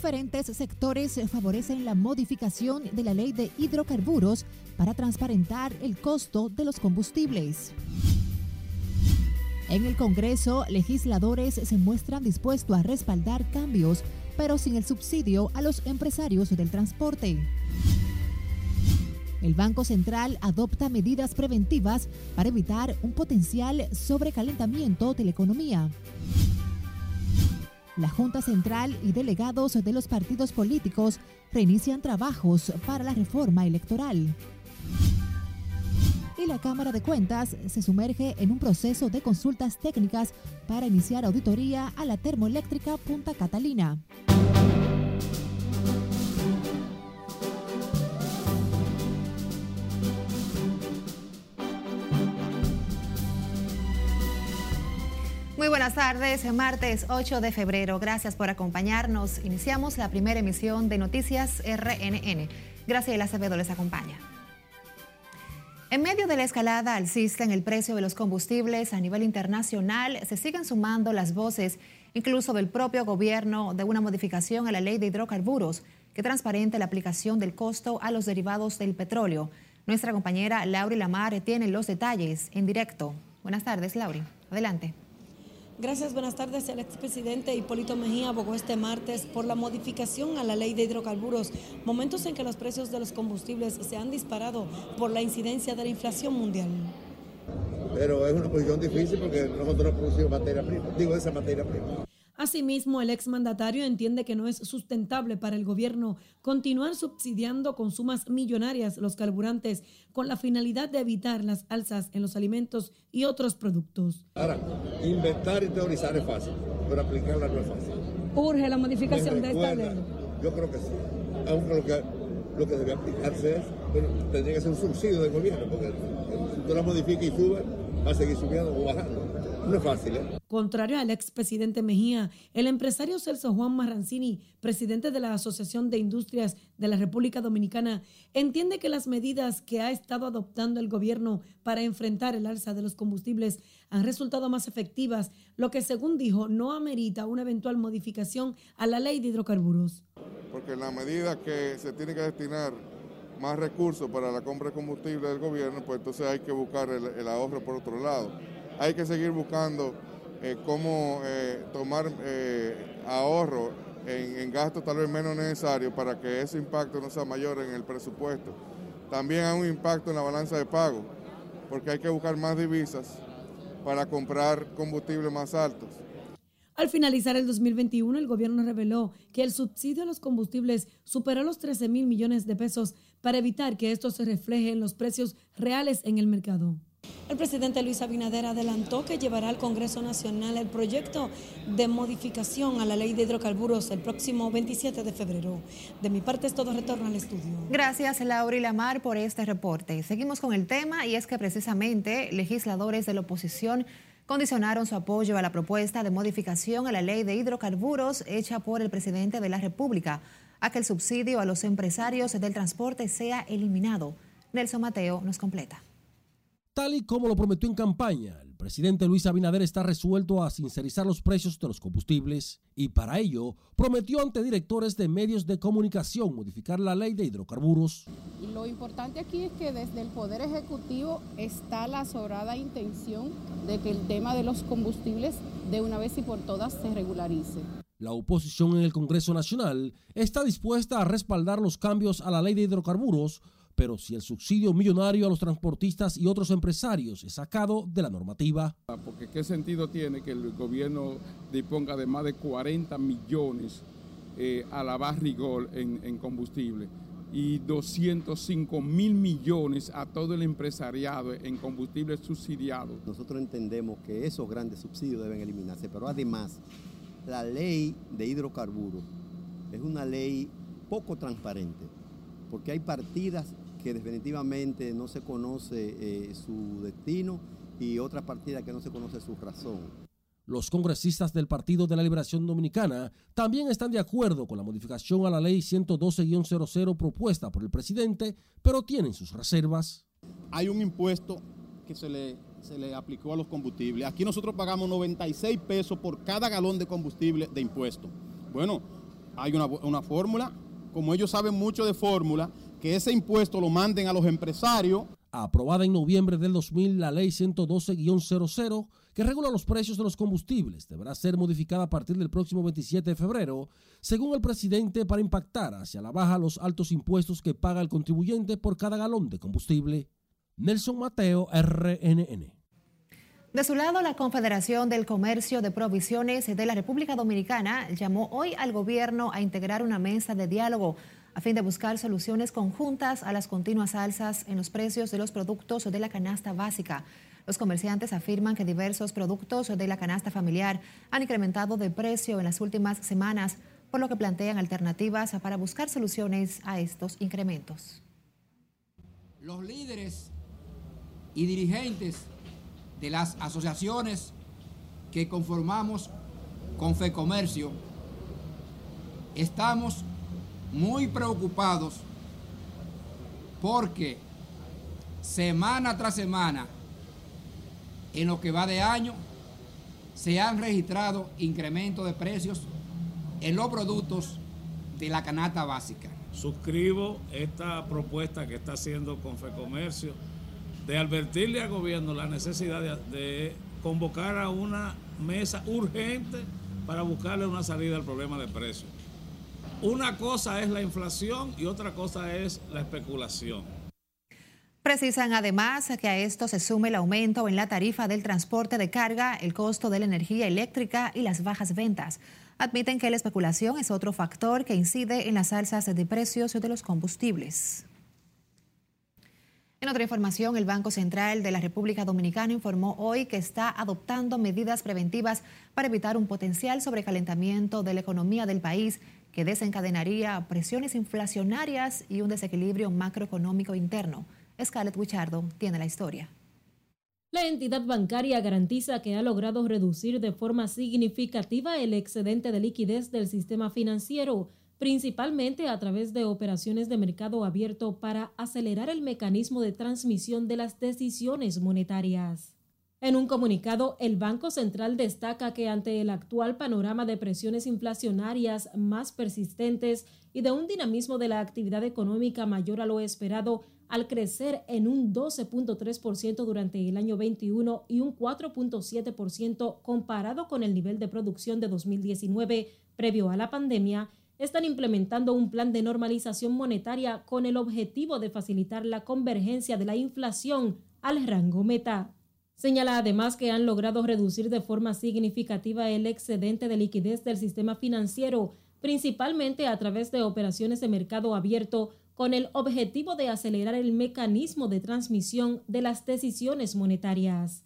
Diferentes sectores favorecen la modificación de la ley de hidrocarburos para transparentar el costo de los combustibles. En el Congreso, legisladores se muestran dispuestos a respaldar cambios, pero sin el subsidio a los empresarios del transporte. El Banco Central adopta medidas preventivas para evitar un potencial sobrecalentamiento de la economía. La Junta Central y delegados de los partidos políticos reinician trabajos para la reforma electoral y la Cámara de Cuentas se sumerge en un proceso de consultas técnicas para iniciar auditoría a la termoeléctrica Punta Catalina. Muy buenas tardes, martes 8 de febrero. Gracias por acompañarnos. Iniciamos la primera emisión de Noticias RNN. Graciela Acevedo les acompaña. En medio de la escalada alcista en el precio de los combustibles a nivel internacional, se siguen sumando las voces, incluso del propio gobierno, de una modificación a la ley de hidrocarburos que transparente la aplicación del costo a los derivados del petróleo. Nuestra compañera Lauri Lamar tiene los detalles en directo. Buenas tardes, Lauri. Adelante. Gracias, buenas tardes. El expresidente Hipólito Mejía abogó este martes por la modificación a la ley de hidrocarburos, momentos en que los precios de los combustibles se han disparado por la incidencia de la inflación mundial. Pero es una posición difícil porque nosotros producimos materia prima, digo esa materia prima. Asimismo, el exmandatario entiende que no es sustentable para el gobierno continuar subsidiando con sumas millonarias los carburantes con la finalidad de evitar las alzas en los alimentos y otros productos. Ahora, inventar y teorizar es fácil, pero aplicarla no es fácil. ¿Urge la modificación de esta ley? Yo creo que sí, aunque lo que, lo que debe aplicarse es, tendría que ser un subsidio del gobierno, porque si tú la modificas y subes, va a seguir subiendo o bajando. No es fácil, ¿eh? Contrario al expresidente Mejía, el empresario Celso Juan Marrancini, presidente de la Asociación de Industrias de la República Dominicana, entiende que las medidas que ha estado adoptando el gobierno para enfrentar el alza de los combustibles han resultado más efectivas, lo que según dijo no amerita una eventual modificación a la ley de hidrocarburos. Porque en la medida que se tiene que destinar más recursos para la compra de combustible del gobierno, pues entonces hay que buscar el ahorro por otro lado hay que seguir buscando eh, cómo eh, tomar eh, ahorro en, gastos tal vez menos necesarios para que ese impacto no sea mayor en el presupuesto. También hay un impacto en la balanza de pago, porque hay que buscar más divisas para comprar combustibles más altos. Al finalizar el 2021, el gobierno reveló que el subsidio a los combustibles superó los 13 mil millones de pesos para evitar que esto se refleje en los precios reales en el mercado. El presidente Luis Abinader adelantó que llevará al Congreso Nacional el proyecto de modificación a la ley de hidrocarburos el próximo 27 de febrero. De mi parte es todo, retorno al estudio. Gracias, Laura y Lamar, por este reporte. Seguimos con el tema y es que precisamente legisladores de la oposición condicionaron su apoyo a la propuesta de modificación a la ley de hidrocarburos hecha por el presidente de la República a que el subsidio a los empresarios del transporte sea eliminado. Nelson Mateo nos completa. Tal y como lo prometió en campaña, el presidente Luis Abinader está resuelto a sincerizar los precios de los combustibles y para ello prometió ante directores de medios de comunicación modificar la ley de hidrocarburos. Lo importante aquí es que desde el Poder Ejecutivo está la sobrada intención de que el tema de los combustibles de una vez y por todas se regularice. La oposición en el Congreso Nacional está dispuesta a respaldar los cambios a la ley de hidrocarburos pero si el subsidio millonario a los transportistas y otros empresarios es sacado de la normativa. Porque qué sentido tiene que el gobierno disponga de más de 40 millones eh, a la barrigol en, en combustible y 205 mil millones a todo el empresariado en combustible subsidiado. Nosotros entendemos que esos grandes subsidios deben eliminarse, pero además la ley de hidrocarburos es una ley poco transparente, porque hay partidas que definitivamente no se conoce eh, su destino y otra partida que no se conoce su razón. Los congresistas del Partido de la Liberación Dominicana también están de acuerdo con la modificación a la ley 112-00 propuesta por el presidente, pero tienen sus reservas. Hay un impuesto que se le, se le aplicó a los combustibles. Aquí nosotros pagamos 96 pesos por cada galón de combustible de impuesto. Bueno, hay una, una fórmula, como ellos saben mucho de fórmula, que ese impuesto lo manden a los empresarios. Aprobada en noviembre del 2000, la ley 112-00, que regula los precios de los combustibles, deberá ser modificada a partir del próximo 27 de febrero, según el presidente, para impactar hacia la baja los altos impuestos que paga el contribuyente por cada galón de combustible. Nelson Mateo, RNN. De su lado, la Confederación del Comercio de Provisiones de la República Dominicana llamó hoy al gobierno a integrar una mesa de diálogo a fin de buscar soluciones conjuntas a las continuas alzas en los precios de los productos de la canasta básica. Los comerciantes afirman que diversos productos de la canasta familiar han incrementado de precio en las últimas semanas, por lo que plantean alternativas para buscar soluciones a estos incrementos. Los líderes y dirigentes de las asociaciones que conformamos con FEComercio estamos muy preocupados porque semana tras semana, en lo que va de año, se han registrado incrementos de precios en los productos de la canasta básica. Suscribo esta propuesta que está haciendo Confecomercio de advertirle al gobierno la necesidad de, de convocar a una mesa urgente para buscarle una salida al problema de precios. Una cosa es la inflación y otra cosa es la especulación. Precisan además que a esto se sume el aumento en la tarifa del transporte de carga, el costo de la energía eléctrica y las bajas ventas. Admiten que la especulación es otro factor que incide en las alzas de precios de los combustibles. En otra información, el Banco Central de la República Dominicana informó hoy que está adoptando medidas preventivas para evitar un potencial sobrecalentamiento de la economía del país que desencadenaría presiones inflacionarias y un desequilibrio macroeconómico interno. Scarlett Wichardo tiene la historia. La entidad bancaria garantiza que ha logrado reducir de forma significativa el excedente de liquidez del sistema financiero, principalmente a través de operaciones de mercado abierto para acelerar el mecanismo de transmisión de las decisiones monetarias. En un comunicado, el Banco Central destaca que ante el actual panorama de presiones inflacionarias más persistentes y de un dinamismo de la actividad económica mayor a lo esperado, al crecer en un 12.3% durante el año 21 y un 4.7% comparado con el nivel de producción de 2019 previo a la pandemia, están implementando un plan de normalización monetaria con el objetivo de facilitar la convergencia de la inflación al rango meta. Señala además que han logrado reducir de forma significativa el excedente de liquidez del sistema financiero, principalmente a través de operaciones de mercado abierto, con el objetivo de acelerar el mecanismo de transmisión de las decisiones monetarias.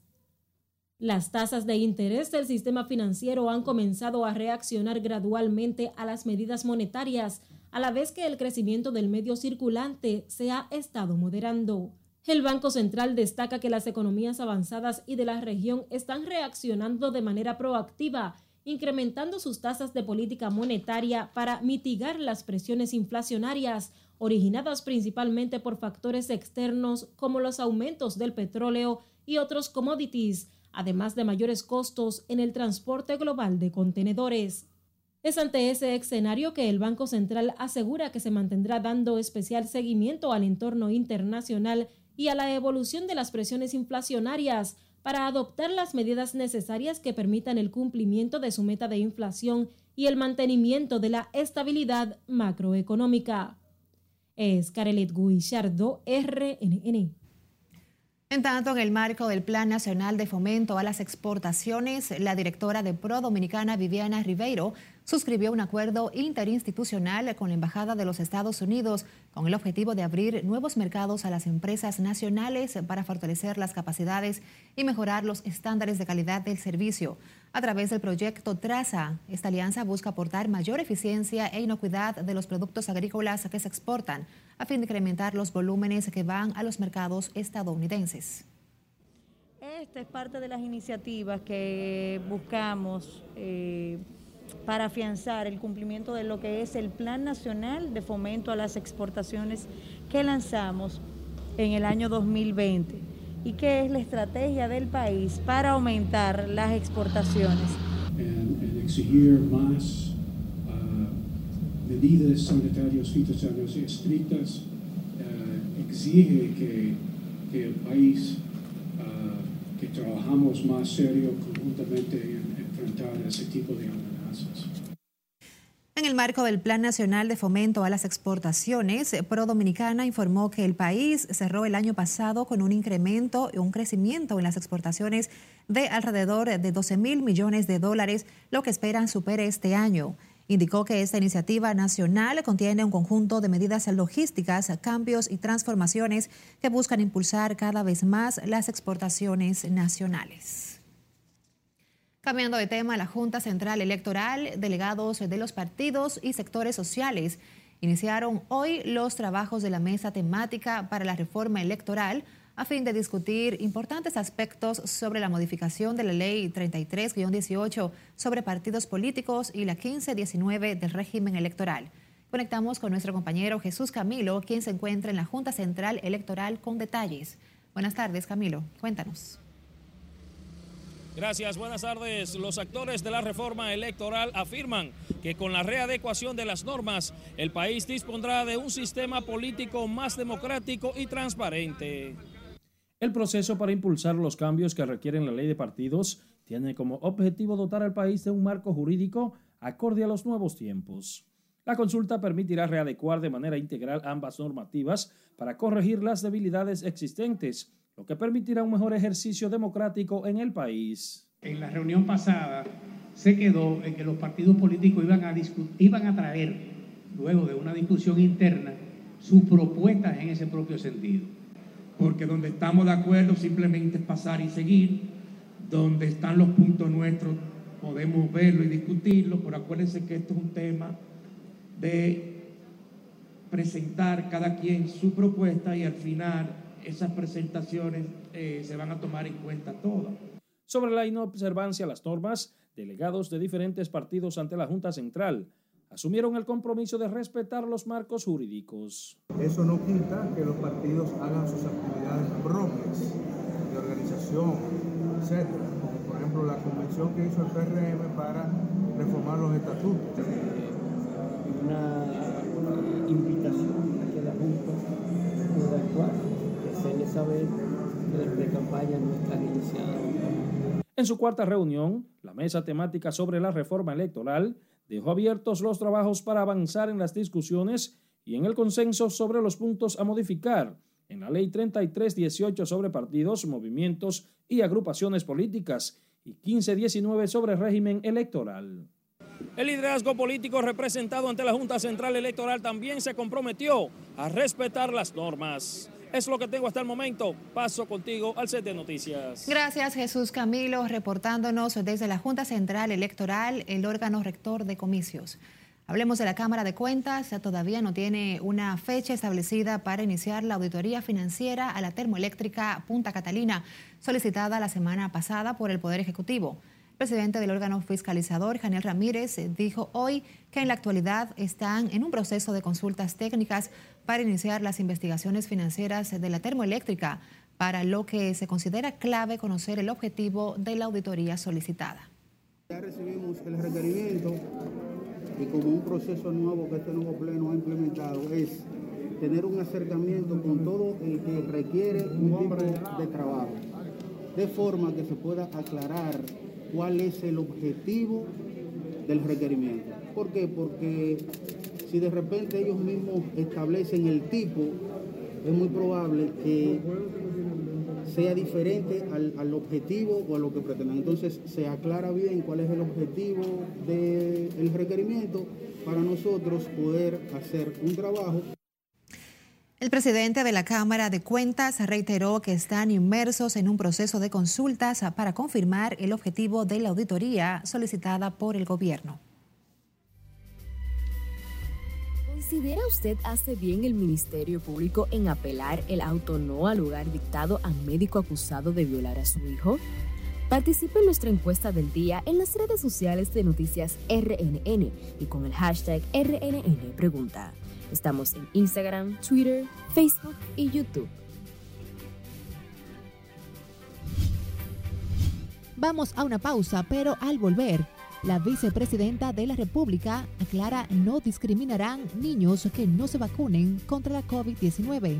Las tasas de interés del sistema financiero han comenzado a reaccionar gradualmente a las medidas monetarias, a la vez que el crecimiento del medio circulante se ha estado moderando. El Banco Central destaca que las economías avanzadas y de la región están reaccionando de manera proactiva, incrementando sus tasas de política monetaria para mitigar las presiones inflacionarias originadas principalmente por factores externos como los aumentos del petróleo y otros commodities, además de mayores costos en el transporte global de contenedores. Es ante ese escenario que el Banco Central asegura que se mantendrá dando especial seguimiento al entorno internacional y a la evolución de las presiones inflacionarias para adoptar las medidas necesarias que permitan el cumplimiento de su meta de inflación y el mantenimiento de la estabilidad macroeconómica. Es Carelet Guillardo, RNN. En tanto, en el marco del Plan Nacional de Fomento a las Exportaciones, la directora de Pro Dominicana, Viviana Ribeiro, suscribió un acuerdo interinstitucional con la Embajada de los Estados Unidos con el objetivo de abrir nuevos mercados a las empresas nacionales para fortalecer las capacidades y mejorar los estándares de calidad del servicio. A través del proyecto Traza, esta alianza busca aportar mayor eficiencia e inocuidad de los productos agrícolas que se exportan, a fin de incrementar los volúmenes que van a los mercados estadounidenses. Esta es parte de las iniciativas que buscamos. Eh, para afianzar el cumplimiento de lo que es el Plan Nacional de Fomento a las Exportaciones que lanzamos en el año 2020 y que es la estrategia del país para aumentar las exportaciones. And, exigir más uh, medidas sanitarias fitosanitarias estrictas uh, exige que, el país uh, que trabajamos más serio conjuntamente en enfrentar ese tipo de amenazas. En el marco del Plan Nacional de Fomento a las Exportaciones, Pro Dominicana informó que el país cerró el año pasado con un incremento y un crecimiento en las exportaciones de alrededor de 12 mil millones de dólares, lo que esperan supere este año. Indicó que esta iniciativa nacional contiene un conjunto de medidas logísticas, cambios y transformaciones que buscan impulsar cada vez más las exportaciones nacionales. Cambiando de tema, la Junta Central Electoral, delegados de los partidos y sectores sociales iniciaron hoy los trabajos de la mesa temática para la reforma electoral a fin de discutir importantes aspectos sobre la modificación de la Ley 33-18 sobre partidos políticos y la 15-19 del régimen electoral. Conectamos con nuestro compañero Jesús Camilo, quien se encuentra en la Junta Central Electoral con detalles. Buenas tardes, Camilo. Cuéntanos. Gracias, buenas tardes. Los actores de la reforma electoral afirman que con la readecuación de las normas, el país dispondrá de un sistema político más democrático y transparente. El proceso para impulsar los cambios que requieren la ley de partidos tiene como objetivo dotar al país de un marco jurídico acorde a los nuevos tiempos. La consulta permitirá readecuar de manera integral ambas normativas para corregir las debilidades existentes lo que permitirá un mejor ejercicio democrático en el país. En la reunión pasada se quedó en que los partidos políticos iban a, iban a traer, luego de una discusión interna, sus propuestas en ese propio sentido. Porque donde estamos de acuerdo simplemente es pasar y seguir, donde están los puntos nuestros podemos verlo y discutirlo, pero acuérdense que esto es un tema de presentar cada quien su propuesta y al final esas presentaciones eh, se van a tomar en cuenta todas. Sobre la inobservancia a las normas, delegados de diferentes partidos ante la Junta Central asumieron el compromiso de respetar los marcos jurídicos. Eso no quita que los partidos hagan sus actividades propias de organización, etc. Como por ejemplo la convención que hizo el PRM para reformar los estatutos. Una invitación a que la Junta pueda actuar saber que campaña no está iniciada. En su cuarta reunión, la mesa temática sobre la reforma electoral dejó abiertos los trabajos para avanzar en las discusiones y en el consenso sobre los puntos a modificar en la Ley 3318 sobre partidos, movimientos y agrupaciones políticas y 1519 sobre régimen electoral. El liderazgo político representado ante la Junta Central Electoral también se comprometió a respetar las normas. Es lo que tengo hasta el momento. Paso contigo al set de noticias. Gracias Jesús Camilo, reportándonos desde la Junta Central Electoral, el órgano rector de comicios. Hablemos de la Cámara de Cuentas. Todavía no tiene una fecha establecida para iniciar la auditoría financiera a la termoeléctrica Punta Catalina, solicitada la semana pasada por el Poder Ejecutivo. Presidente del órgano fiscalizador, Janel Ramírez, dijo hoy que en la actualidad están en un proceso de consultas técnicas para iniciar las investigaciones financieras de la termoeléctrica, para lo que se considera clave conocer el objetivo de la auditoría solicitada. Ya recibimos el requerimiento y como un proceso nuevo que este nuevo pleno ha implementado es tener un acercamiento con todo el que requiere un tipo de trabajo, de forma que se pueda aclarar cuál es el objetivo del requerimiento. ¿Por qué? Porque si de repente ellos mismos establecen el tipo, es muy probable que sea diferente al, objetivo o a lo que pretenden. Entonces se aclara bien cuál es el objetivo del requerimiento para nosotros poder hacer un trabajo el presidente de la Cámara de Cuentas reiteró que están inmersos en un proceso de consultas para confirmar el objetivo de la auditoría solicitada por el gobierno. ¿Considera usted hace bien el Ministerio Público en apelar el auto no al lugar dictado a médico acusado de violar a su hijo? Participe en nuestra encuesta del día en las redes sociales de Noticias RNN y con el hashtag RNN Pregunta. Estamos en Instagram, Twitter, Facebook y YouTube. Vamos a una pausa, pero al volver, La vicepresidenta de la República aclara no discriminarán niños que no se vacunen contra la COVID-19.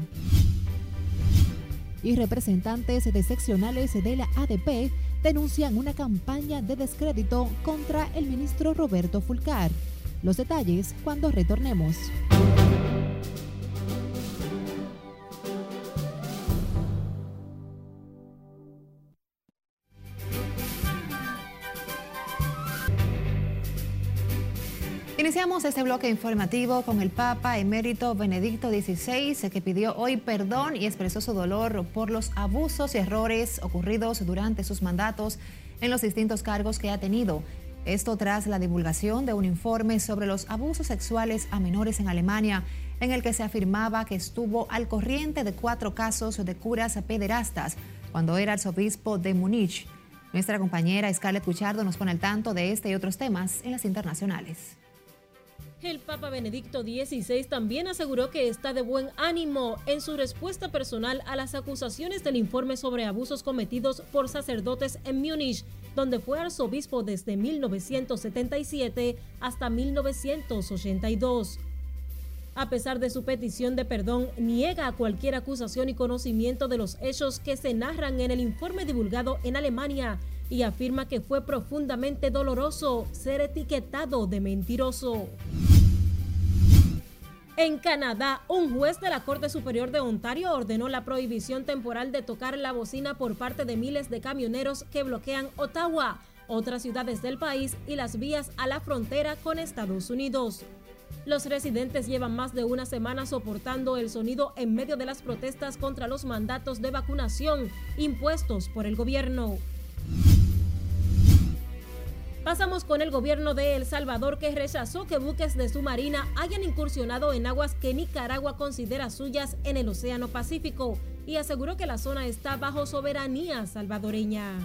Y representantes de seccionales de la ADP denuncian una campaña de descrédito contra el ministro Roberto Fulcar. Los detalles cuando retornemos. Iniciamos este bloque informativo con el Papa emérito Benedicto XVI, que pidió hoy perdón y expresó su dolor por los abusos y errores ocurridos durante sus mandatos en los distintos cargos que ha tenido. Esto tras la divulgación de un informe sobre los abusos sexuales a menores en Alemania, en el que se afirmaba que estuvo al corriente de cuatro casos de curas pederastas cuando era arzobispo de Múnich. Nuestra compañera Scarlett Cuchardo nos pone al tanto de este y otros temas en las internacionales. El Papa Benedicto XVI también aseguró que está de buen ánimo en su respuesta personal a las acusaciones del informe sobre abusos cometidos por sacerdotes en Múnich, donde fue arzobispo desde 1977 hasta 1982. A pesar de su petición de perdón, niega cualquier acusación y conocimiento de los hechos que se narran en el informe divulgado en Alemania y afirma que fue profundamente doloroso ser etiquetado de mentiroso. En Canadá, un juez de la Corte Superior de Ontario ordenó la prohibición temporal de tocar la bocina por parte de miles de camioneros que bloquean Ottawa, otras ciudades del país y las vías a la frontera con Estados Unidos. Los residentes llevan más de una semana soportando el sonido en medio de las protestas contra los mandatos de vacunación impuestos por el gobierno. Pasamos con el gobierno de El Salvador que rechazó que buques de su marina hayan incursionado en aguas que Nicaragua considera suyas en el Océano Pacífico y aseguró que la zona está bajo soberanía salvadoreña.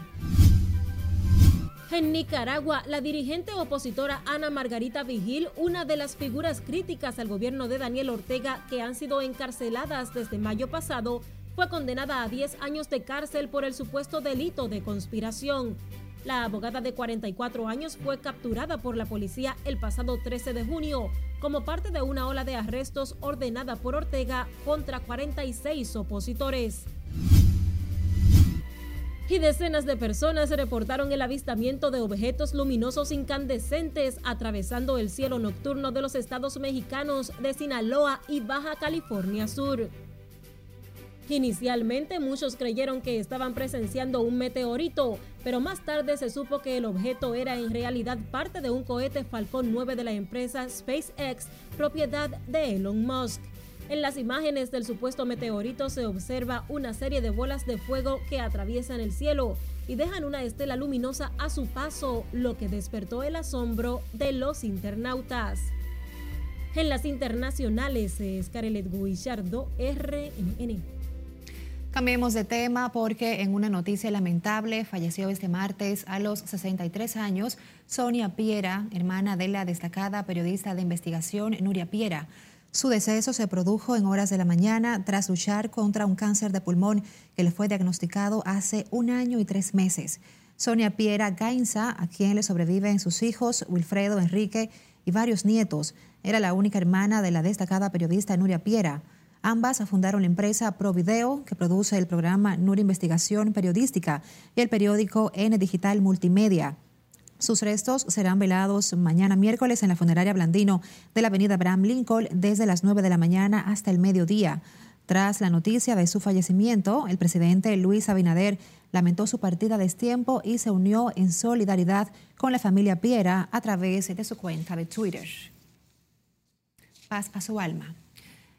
En Nicaragua, la dirigente opositora Ana Margarita Vigil, una de las figuras críticas al gobierno de Daniel Ortega que han sido encarceladas desde mayo pasado, fue condenada a 10 años de cárcel por el supuesto delito de conspiración. La abogada de 44 años fue capturada por la policía el pasado 13 de junio como parte de una ola de arrestos ordenada por Ortega contra 46 opositores. Y decenas de personas reportaron el avistamiento de objetos luminosos incandescentes atravesando el cielo nocturno de los estados mexicanos de Sinaloa y Baja California Sur. Inicialmente muchos creyeron que estaban presenciando un meteorito, pero más tarde se supo que el objeto era en realidad parte de un cohete Falcon 9 de la empresa SpaceX, propiedad de Elon Musk. En las imágenes del supuesto meteorito se observa una serie de bolas de fuego que atraviesan el cielo y dejan una estela luminosa a su paso, lo que despertó el asombro de los internautas. En las internacionales, es Carelet Guillardo, RNN. Cambiemos de tema porque en una noticia lamentable falleció este martes a los 63 años Sonia Piera, hermana de la destacada periodista de investigación Nuria Piera. Su deceso se produjo en horas de la mañana tras luchar contra un cáncer de pulmón que le fue diagnosticado hace un año y tres meses. Sonia Piera Gainza, a quien le sobreviven sus hijos Wilfredo, Enrique y varios nietos, era la única hermana de la destacada periodista Nuria Piera. Ambas fundaron la empresa Provideo, que produce el programa NUR Investigación Periodística y el periódico N Digital Multimedia. Sus restos serán velados mañana miércoles en la funeraria Blandino de la avenida Abraham Lincoln desde las 9 de la mañana hasta el mediodía. Tras la noticia de su fallecimiento, el presidente Luis Abinader lamentó su partida a destiempo y se unió en solidaridad con la familia Piera a través de su cuenta de Twitter. Paz a su alma.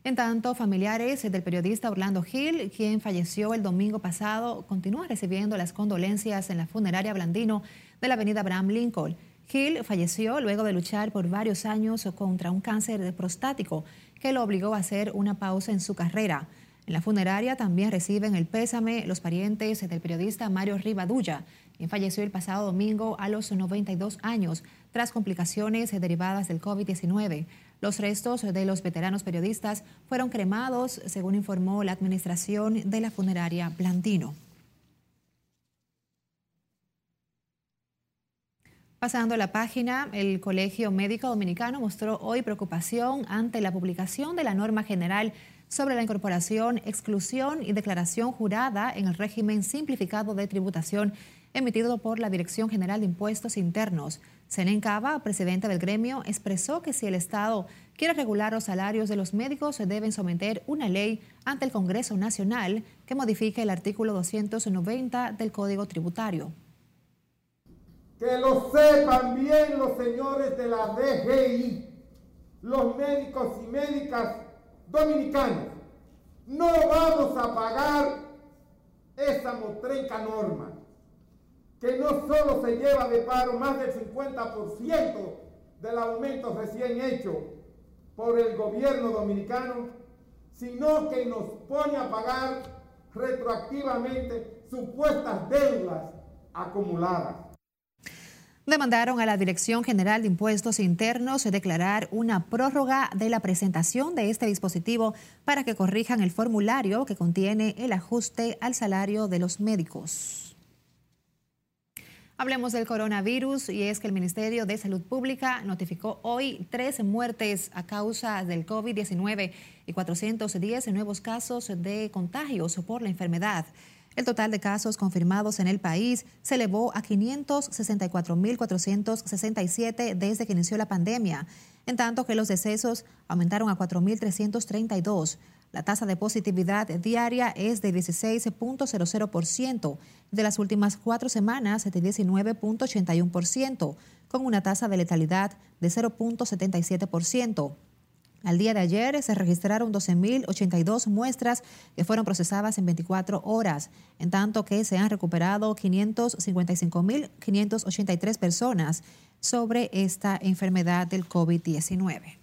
En tanto, familiares del periodista Orlando Gil, quien falleció el domingo pasado, continúan recibiendo las condolencias en la funeraria Blandino de la avenida Abraham Lincoln. Gil falleció luego de luchar por varios años contra un cáncer prostático que lo obligó a hacer una pausa en su carrera. En la funeraria también reciben el pésame los parientes del periodista Mario Rivadulla, quien falleció el pasado domingo a los 92 años tras complicaciones derivadas del COVID-19. Los restos de los veteranos periodistas fueron cremados, según informó la administración de la funeraria Blandino. Pasando a la página, el Colegio Médico Dominicano mostró hoy preocupación ante la publicación de la norma general sobre la incorporación, exclusión y declaración jurada en el régimen simplificado de tributación emitido por la Dirección General de Impuestos Internos. Senen Cava, presidente del gremio, expresó que si el Estado quiere regular los salarios de los médicos, se deben someter una ley ante el Congreso Nacional que modifique el artículo 290 del Código Tributario. Que lo sepan bien los señores de la DGI, los médicos y médicas dominicanos. No vamos a pagar esa motrenca norma que no solo se lleva de paro más del 50% del aumento recién hecho por el gobierno dominicano, sino que nos pone a pagar retroactivamente supuestas deudas acumuladas. Demandaron a la Dirección General de Impuestos Internos declarar una prórroga de la presentación de este dispositivo para que corrijan el formulario que contiene el ajuste al salario de los médicos. Hablemos del coronavirus y es que el Ministerio de Salud Pública notificó hoy 13 muertes a causa del COVID-19 y 410 nuevos casos de contagios por la enfermedad. El total de casos confirmados en el país se elevó a 564.467 desde que inició la pandemia, en tanto que los decesos aumentaron a 4.332. La tasa de positividad diaria es de 16.00%, de las últimas cuatro semanas de 19.81%, con una tasa de letalidad de 0.77%. Al día de ayer se registraron 12.082 muestras que fueron procesadas en 24 horas, en tanto que se han recuperado 555.583 personas sobre esta enfermedad del COVID-19.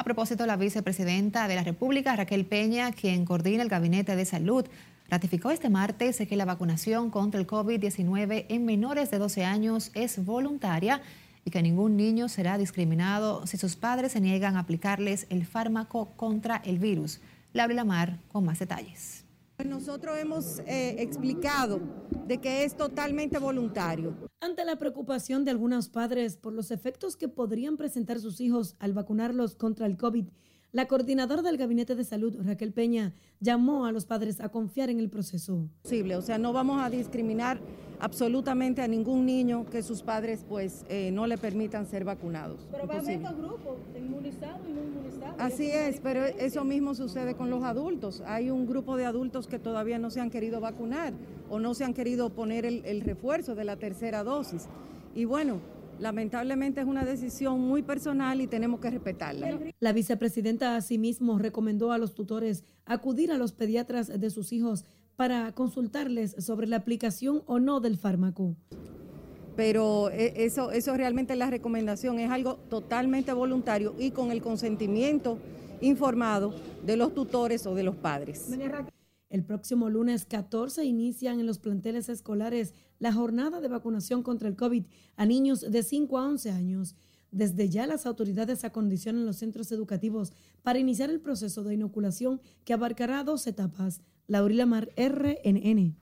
A propósito, la vicepresidenta de la República, Raquel Peña, quien coordina el Gabinete de Salud, ratificó este martes que la vacunación contra el COVID-19 en menores de 12 años es voluntaria y que ningún niño será discriminado si sus padres se niegan a aplicarles el fármaco contra el virus. Laura Lamar con más detalles. Nosotros hemos eh, explicado de que es totalmente voluntario. Ante la preocupación de algunos padres por los efectos que podrían presentar sus hijos al vacunarlos contra el COVID, la coordinadora del Gabinete de Salud, Raquel Peña, llamó a los padres a confiar en el proceso. O sea, no vamos a discriminar absolutamente a ningún niño que sus padres pues eh, no le permitan ser vacunados. Pero va a haber dos grupos, inmunizados y no inmunizados. Así es, pero eso mismo sucede con los adultos. Hay un grupo de adultos que todavía no se han querido vacunar o no se han querido poner el refuerzo de la tercera dosis. Y bueno, Lamentablemente es una decisión muy personal y tenemos que respetarla. La vicepresidenta asimismo recomendó a los tutores acudir a los pediatras de sus hijos para consultarles sobre la aplicación o no del fármaco. Pero eh, eso, eso realmente la recomendación es algo totalmente voluntario y con el consentimiento informado de los tutores o de los padres. El próximo lunes 14 inician en los planteles escolares la jornada de vacunación contra el COVID a niños de 5 a 11 años. Desde ya las autoridades acondicionan los centros educativos para iniciar el proceso de inoculación que abarcará dos etapas. Laurila Mar, RNN.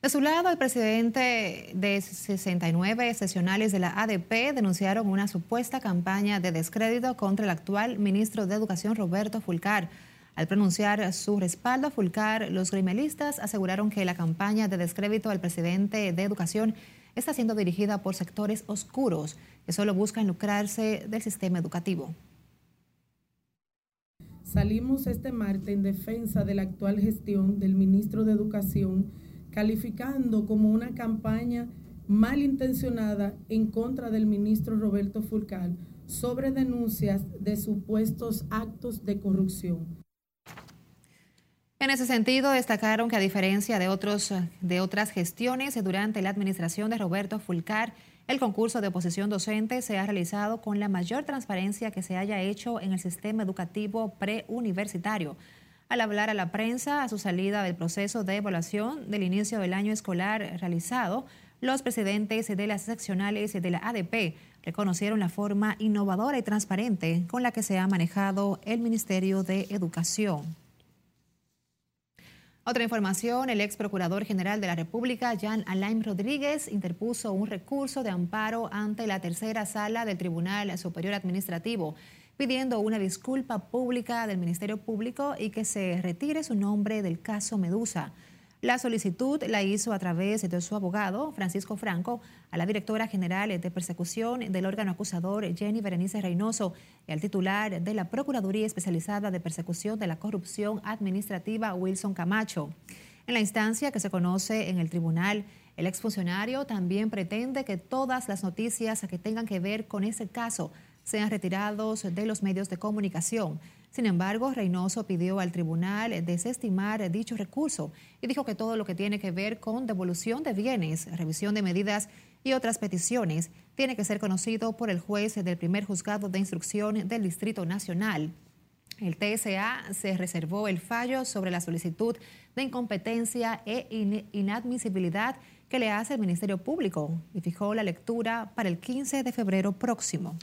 De su lado, el presidente de 69 sesionales de la ADP denunciaron una supuesta campaña de descrédito contra el actual ministro de Educación, Roberto Fulcar. Al pronunciar su respaldo a Fulcar, los grimelistas aseguraron que la campaña de descrédito al presidente de Educación está siendo dirigida por sectores oscuros que solo buscan lucrarse del sistema educativo. Salimos este martes en defensa de la actual gestión del ministro de Educación, calificando como una campaña malintencionada en contra del ministro Roberto Fulcar sobre denuncias de supuestos actos de corrupción. En ese sentido, destacaron que a diferencia de, otros, de otras gestiones durante la administración de Roberto Fulcar, el concurso de oposición docente se ha realizado con la mayor transparencia que se haya hecho en el sistema educativo preuniversitario. Al hablar a la prensa a su salida del proceso de evaluación del inicio del año escolar realizado, los presidentes de las seccionales de la ADP reconocieron la forma innovadora y transparente con la que se ha manejado el Ministerio de Educación. Otra información, el ex procurador general de la República, Jan Alain Rodríguez, interpuso un recurso de amparo ante la tercera sala del Tribunal Superior Administrativo, pidiendo una disculpa pública del Ministerio Público y que se retire su nombre del caso Medusa. La solicitud la hizo a través de su abogado, Francisco Franco, a la directora general de persecución del órgano acusador, Jenny Berenice Reynoso, y al titular de la Procuraduría Especializada de Persecución de la Corrupción Administrativa, Wilson Camacho. En la instancia que se conoce en el tribunal, el exfuncionario también pretende que todas las noticias que tengan que ver con ese caso sean retirados de los medios de comunicación. Sin embargo, Reynoso pidió al tribunal desestimar dicho recurso y dijo que todo lo que tiene que ver con devolución de bienes, revisión de medidas y otras peticiones tiene que ser conocido por el juez del primer juzgado de instrucción del Distrito Nacional. El TSA se reservó el fallo sobre la solicitud de incompetencia e inadmisibilidad que le hace el Ministerio Público y fijó la lectura para el 15 de febrero próximo.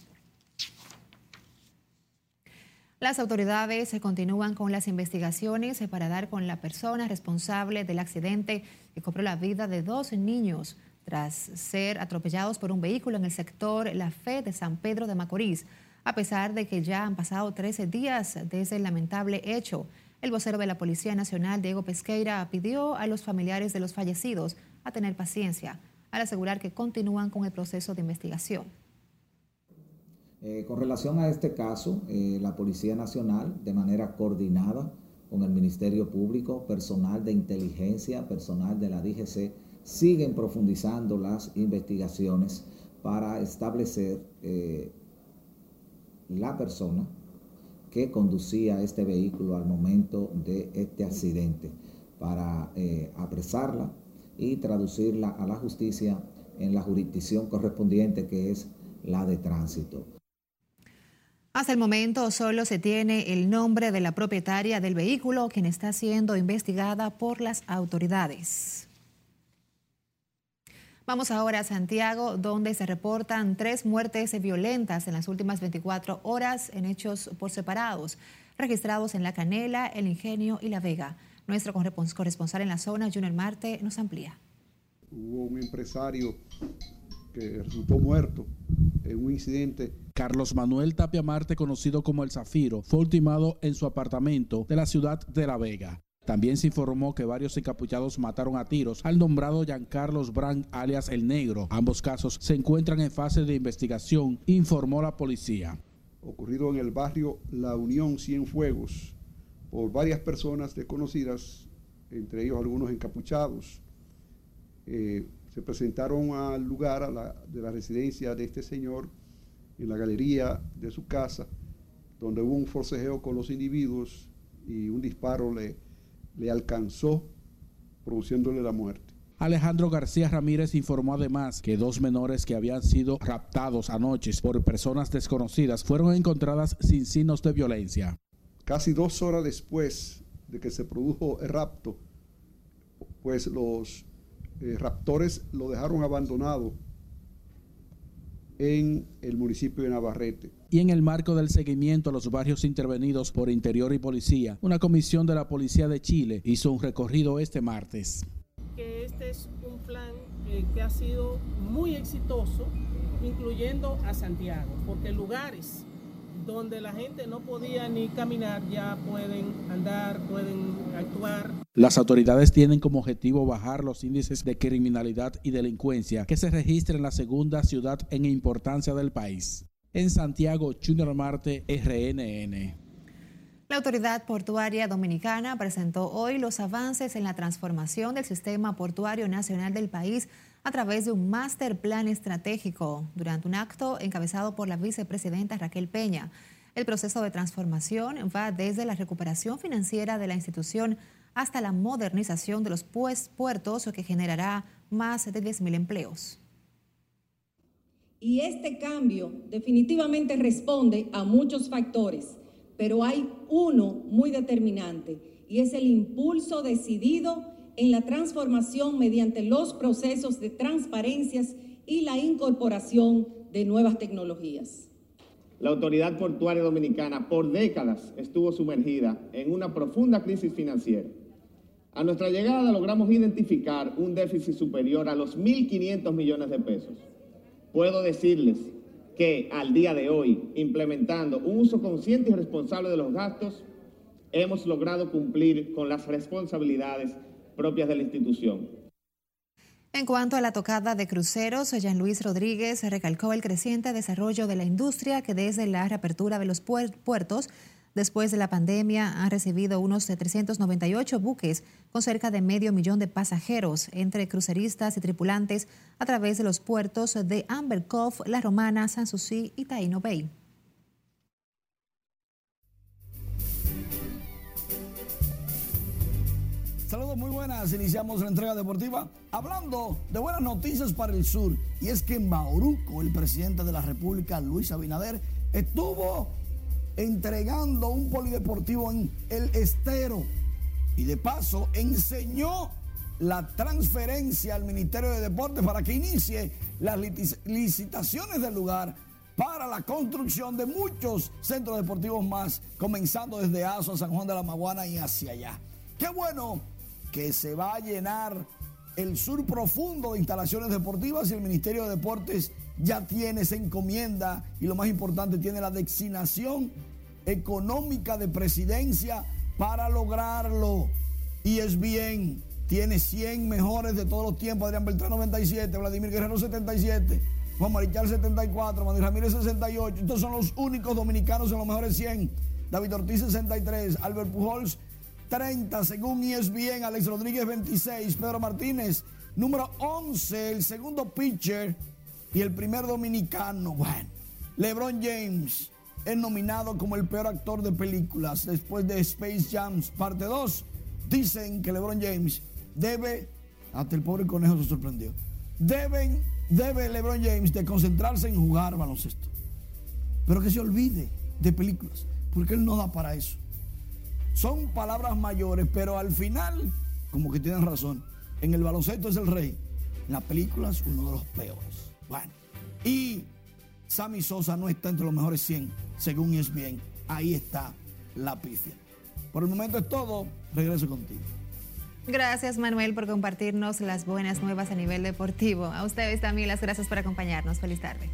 Las autoridades continúan con las investigaciones para dar con la persona responsable del accidente que cobró la vida de dos niños tras ser atropellados por un vehículo en el sector La Fe de San Pedro de Macorís. A pesar de que ya han pasado 13 días desde el lamentable hecho, el vocero de la Policía Nacional, Diego Pesqueira, pidió a los familiares de los fallecidos a tener paciencia al asegurar que continúan con el proceso de investigación. Eh, con relación a este caso, eh, la Policía Nacional, de manera coordinada con el Ministerio Público, personal de inteligencia, personal de la DGC, siguen profundizando las investigaciones para establecer eh, la persona que conducía este vehículo al momento de este accidente, para apresarla y traducirla a la justicia en la jurisdicción correspondiente que es la de tránsito. Hasta el momento solo se tiene el nombre de la propietaria del vehículo, quien está siendo investigada por las autoridades. Vamos ahora a Santiago, donde se reportan tres muertes violentas en las últimas 24 horas en hechos por separados, registrados en La Canela, El Ingenio y La Vega. Nuestro corresponsal en la zona, Junior Marte, nos amplía. Hubo un empresario que resultó muerto en un incidente Carlos Manuel Tapia Marte, conocido como El Zafiro, fue ultimado en su apartamento de la ciudad de La Vega. También se informó que varios encapuchados mataron a tiros al nombrado Giancarlos Brand alias El Negro. Ambos casos se encuentran en fase de investigación, informó la policía. Ocurrido en el barrio La Unión Cienfuegos por varias personas desconocidas, entre ellos algunos encapuchados. Eh, se presentaron al lugar de la residencia de este señor en la galería de su casa, donde hubo un forcejeo con los individuos y un disparo le, le alcanzó, produciéndole la muerte. Alejandro García Ramírez informó además que dos menores que habían sido raptados anoche por personas desconocidas fueron encontradas sin signos de violencia. Casi dos horas después de que se produjo el rapto, pues los eh, raptores lo dejaron abandonado en el municipio de Navarrete. Y en el marco del seguimiento a los barrios intervenidos por Interior y Policía, una comisión de la Policía de Chile hizo un recorrido este martes. Que este es un plan eh, que ha sido muy exitoso, incluyendo a Santiago, porque lugares donde la gente no podía ni caminar ya pueden andar, pueden actuar. Las autoridades tienen como objetivo bajar los índices de criminalidad y delincuencia que se registran en la segunda ciudad en importancia del país. En Santiago, Junior Marte, RNN. La Autoridad Portuaria Dominicana presentó hoy los avances en la transformación del sistema portuario nacional del país a través de un master plan estratégico durante un acto encabezado por la vicepresidenta Raquel Peña. El proceso de transformación va desde la recuperación financiera de la institución hasta la modernización de los pues, puertos, que generará más de 10.000 empleos. Y este cambio definitivamente responde a muchos factores, pero hay uno muy determinante y es el impulso decidido en la transformación mediante los procesos de transparencias y la incorporación de nuevas tecnologías. La Autoridad Portuaria Dominicana por décadas estuvo sumergida en una profunda crisis financiera. A nuestra llegada logramos identificar un déficit superior a los 1.500 millones de pesos. Puedo decirles que al día de hoy, implementando un uso consciente y responsable de los gastos, hemos logrado cumplir con las responsabilidades propias de la institución. En cuanto a la tocada de cruceros, Jean Luis Rodríguez recalcó el creciente desarrollo de la industria que desde la reapertura de los puertos Después de la pandemia han recibido unos 398 buques con cerca de medio millón de pasajeros entre cruceristas y tripulantes a través de los puertos de Amber Cove, La Romana, Sanssouci y Taino Bay. Saludos muy buenas, iniciamos la entrega deportiva hablando de buenas noticias para el sur. Y es que en Bauruco el presidente de la República Luis Abinader estuvo entregando un polideportivo en el estero. Y de paso enseñó la transferencia al Ministerio de Deportes para que inicie las licitaciones del lugar para la construcción de muchos centros deportivos más, comenzando desde Aso, San Juan de la Maguana y hacia allá. Qué bueno que se va a llenar el sur profundo de instalaciones deportivas y el Ministerio de Deportes ya tiene esa encomienda y lo más importante, tiene la designación económica de presidencia para lograrlo. Y es bien, tiene 100 mejores de todos los tiempos. Adrián Beltrán 97, Vladimir Guerrero 77, Juan Marichal 74, Manuel Ramírez 68. Estos son los únicos dominicanos en los mejores 100. David Ortiz 63, Albert Pujols 30, según ESPN, Alex Rodríguez 26, Pedro Martínez número 11, el segundo pitcher y el primer dominicano, bueno, LeBron James es nominado como el peor actor de películas después de Space Jam parte 2. Dicen que LeBron James debe, hasta el pobre conejo se sorprendió, deben, debe LeBron James de concentrarse en jugar baloncesto. Pero que se olvide de películas, porque él no da para eso. Son palabras mayores, pero al final, como que tienen razón, en el baloncesto es el rey, en las películas uno de los peores. Bueno, y Sammy Sosa no está entre los mejores 100, según es bien. Ahí está la pifia. Por el momento es todo. Regreso contigo. Gracias Manuel por compartirnos las buenas nuevas a nivel deportivo. A ustedes también las gracias por acompañarnos. Feliz tarde.